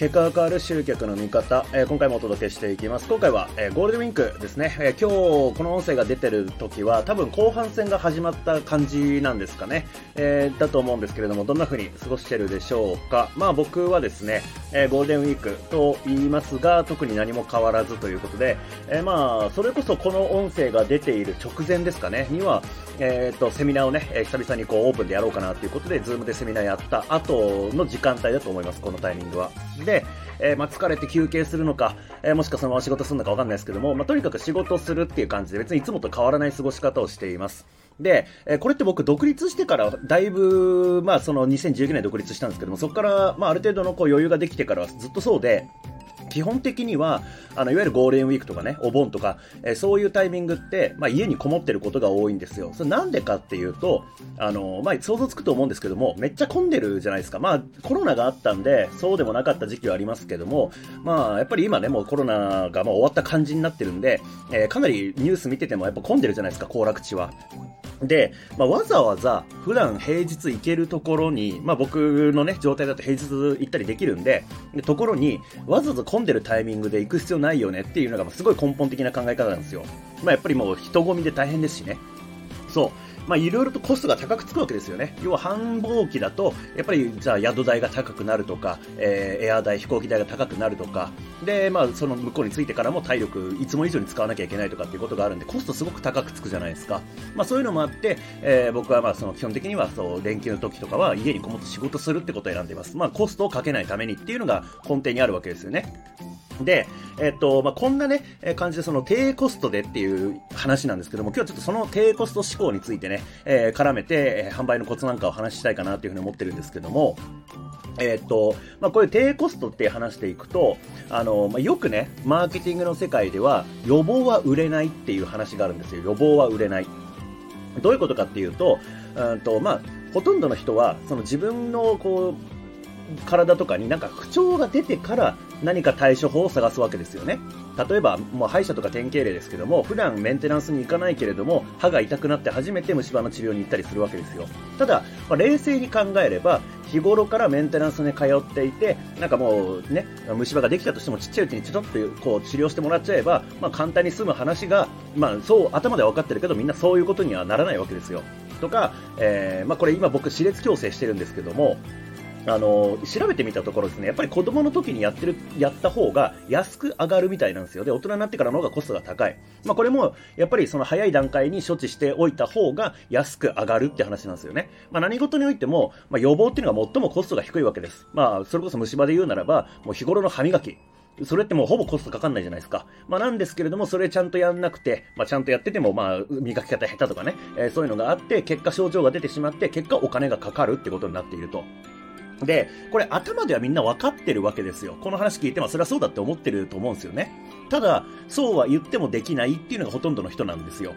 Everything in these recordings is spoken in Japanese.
結果が変わる集客の見方、えー、今回もお届けしていきます。今回は、えー、ゴールデンウィークですね、えー、今日この音声が出てる時は多分後半戦が始まった感じなんですかね、えだと思うんですけれども、どんな風に過ごしてるでしょうか。まあ僕はですね、えゴールデンウィークと言いますが、特に何も変わらずということで、えまあそれこそこの音声が出ている直前ですかね、には、えっ、と、セミナーをね、久々にこうオープンでやろうかなということで、 Zoom でセミナーやった後の時間帯だと思います、このタイミングは。で、えー、まあ、疲れて休憩するのか、えー、もしくはそのまま仕事するのかわかんないですけども、まあ、とにかく仕事するっていう感じで別にいつもと変わらない過ごし方をしています。で、えー、これって僕独立してからだいぶ、まあその2019年独立したんですけども、そこから、まあある程度のこう余裕ができてからはずっとそうで、基本的には、あの、いわゆるゴールデンウィークとかね、お盆とか、えー、そういうタイミングって、まあ、家にこもってることが多いんですよ。それなんでかっていうと、あの、まあ、想像つくと思うんですけども、めっちゃ混んでるじゃないですか。まあ、コロナがあったんで、そうでもなかった時期はありますけども、まあ、やっぱり今ね、もうコロナがま終わった感じになってるんで、えー、かなりニュース見ててもやっぱ混んでるじゃないですか、行楽地は。で、まあ、わざわざ普段平日行けるところに、まあ、僕のね、状態だと平日行ったりできるんで、でところにわざわざ混んでるタイミングで行く必要ないよねっていうのがすごい根本的な考え方なんですよ。まあ、やっぱりもう人混みで大変ですしね。そう。まあ、いろいろとコストが高くつくわけですよね。要は繁忙期だと、やっぱり、じゃあ宿代が高くなるとか、えー、エア代、飛行機代が高くなるとか、で、まあ、その向こうについてからも体力、いつも以上に使わなきゃいけないとかっていうことがあるんで、コストすごく高くつくじゃないですか。まあ、そういうのもあって、えー、僕はまあ、その基本的には、そう、連休の時とかは家にこもって仕事するってことを選んでいます。まあ、コストをかけないためにっていうのが根底にあるわけですよね。で、えっと、まあ、こんなね、感じでその低コストでっていう話なんですけども、今日はちょっとその低コスト思考についてね、えー、絡めて、えー、販売のコツなんかを話したいかなというふうに思ってるんですけども、えっと、まあ、これ低コストって話していくと、あの、まあ、よくね、マーケティングの世界では、予防は売れないっていう話があるんですよ。予防は売れない。どういうことかっていうと、うんと、まあ、ほとんどの人は、その自分の、こう、体とかになんか不調が出てから何か対処法を探すわけですよね。例えば、もう歯医者とか典型例ですけども、普段メンテナンスに行かないけれども、歯が痛くなって初めて虫歯の治療に行ったりするわけですよ。ただ、まあ、冷静に考えれば、日頃からメンテナンスに通っていて、なんかもうね、虫歯ができたとしてもちっちゃいうちにちょっとこう治療してもらっちゃえば、まあ簡単に済む話が、まあそう頭では分かってるけど、みんなそういうことにはならないわけですよ。とか、えー、まあこれ今僕、歯列矯正してるんですけども、あの調べてみたところですね、やっぱり子供の時にやってる、やった方が安く上がるみたいなんですよ。で、大人になってからの方がコストが高い。まあ、これも、やっぱりその早い段階に処置しておいた方が安く上がるって話なんですよね。まあ、何事においても、まあ、予防っていうのが最もコストが低いわけです。まあ、それこそ虫歯で言うならば、もう日頃の歯磨き。それってもうほぼコストかかんないじゃないですか。まあなんですけれども、それちゃんとやんなくて、まあちゃんとやってても、まあ磨き方下手とかね、えー、そういうのがあって、結果症状が出てしまって、結果お金がかかるってことになっていると。で、これ頭ではみんな分かってるわけですよ。この話聞いてもそれはそうだって思ってると思うんですよね。ただ、そうは言ってもできないっていうのがほとんどの人なんですよ。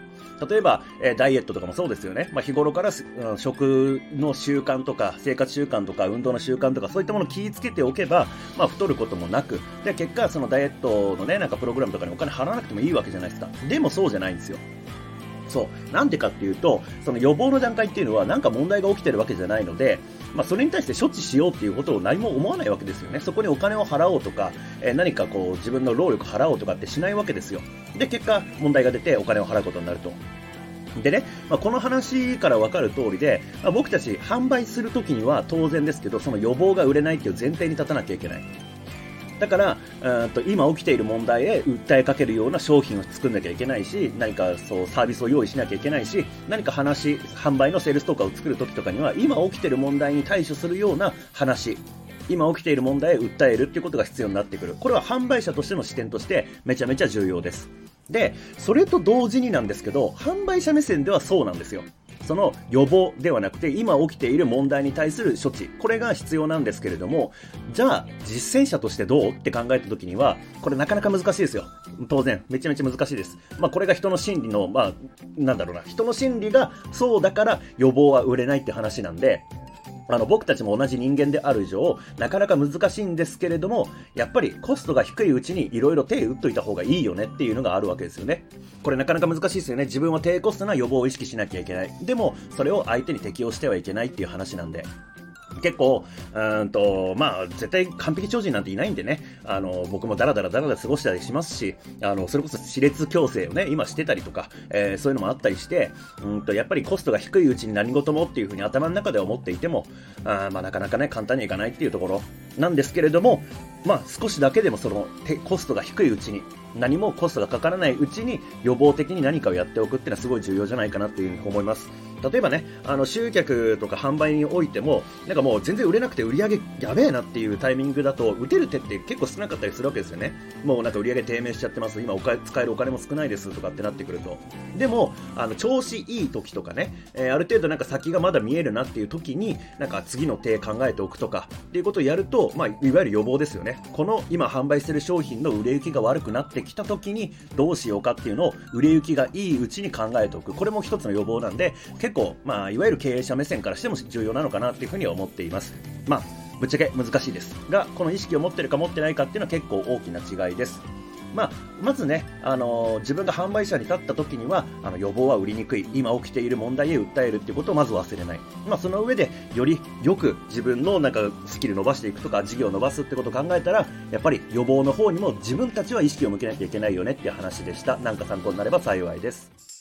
例えば、えー、ダイエットとかもそうですよね。まあ、日頃から、うん、食の習慣とか、生活習慣とか、運動の習慣とか、そういったものを気をつけておけば、まあ、太ることもなく、で、結果、そのダイエットのね、なんかプログラムとかにお金払わなくてもいいわけじゃないですか。でもそうじゃないんですよ。そう。なんでかっていうと、その予防の段階っていうのは何か問題が起きてるわけじゃないので、まあ、それに対して処置しようっていうことを何も思わないわけですよね。そこにお金を払おうとか、えー、何かこう自分の労力払おうとかってしないわけですよ。で、結果問題が出てお金を払うことになると。でね、まあ、この話から分かる通りで、まあ、僕たち販売するときには当然ですけど、その予防が売れないっていう前提に立たなきゃいけない。だから、うんと今起きている問題へ訴えかけるような商品を作んなきゃいけないし、何かそうサービスを用意しなきゃいけないし、何か話、販売のセールスとかを作るときとかには、今起きている問題に対処するような話、今起きている問題へ訴えるっていうことが必要になってくる。これは販売者としての視点としてめちゃめちゃ重要です。で、それと同時になんですけど、販売者目線ではそうなんですよ。その予防ではなくて今起きている問題に対する処置。これが必要なんですけれどもじゃあ実践者としてどうって考えた時にはこれなかなか難しいですよ。当然めちゃめちゃ難しいです、まあ、これが人の心理のまあなんだろうな。人の心理がそうだから予防は売れないって話なんであの僕たちも同じ人間である以上、なかなか難しいんですけれども、やっぱりコストが低いうちにいろいろ手打っといた方がいいよねっていうのがあるわけですよね。これなかなか難しいですよね。自分は低コストな予防を意識しなきゃいけない。でも、それを相手に適用してはいけないっていう話なんで。結構、うんと、まあ、絶対完璧超人なんていないんでね、あの、僕もダラダラダラダラ過ごしたりしますし、あの、それこそ熾烈強制をね、今してたりとか、えー、そういうのもあったりして、うんと、やっぱりコストが低いうちに何事もっていうふうに頭の中で思っていても、あまあ、なかなかね、簡単にいかないっていうところなんですけれども、まあ、少しだけでもその、コストが低いうちに、何もコストがかからないうちに予防的に何かをやっておくっていうのはすごい重要じゃないかなっていうふうに思います。例えばね、あの集客とか販売においても、なんかもう全然売れなくて売り上げやべえなっていうタイミングだと、打てる手って結構少なかったりするわけですよね。もうなんか売り上げ低迷しちゃってます、今お金使えるお金も少ないですとかってなってくると。でも、あの調子いい時とかね、えー、ある程度なんか先がまだ見えるなっていう時に、なんか次の手考えておくとかっていうことをやると、まあ、いわゆる予防ですよね。この今販売してる商品の売れ行きが悪くなってきた時にどうしようかっていうのを売れ行きがいいうちに考えておく。これも一つの予防なんで、結構、まあ、いわゆる経営者目線からしても重要なのかなっていうふうには思っています。まあ、ぶっちゃけ難しいですが、この意識を持ってるか持ってないかっていうのは結構大きな違いです。まあ、まずね、あのー、自分が販売者に立った時には、あの予防は売りにくい、今起きている問題へ訴えるっていうことをまず忘れない。まあ、その上で、よりよく自分のなんかスキル伸ばしていくとか、事業を伸ばすってことを考えたら、やっぱり予防の方にも自分たちは意識を向けなきゃいけないよねっていう話でした。なんか参考になれば幸いです。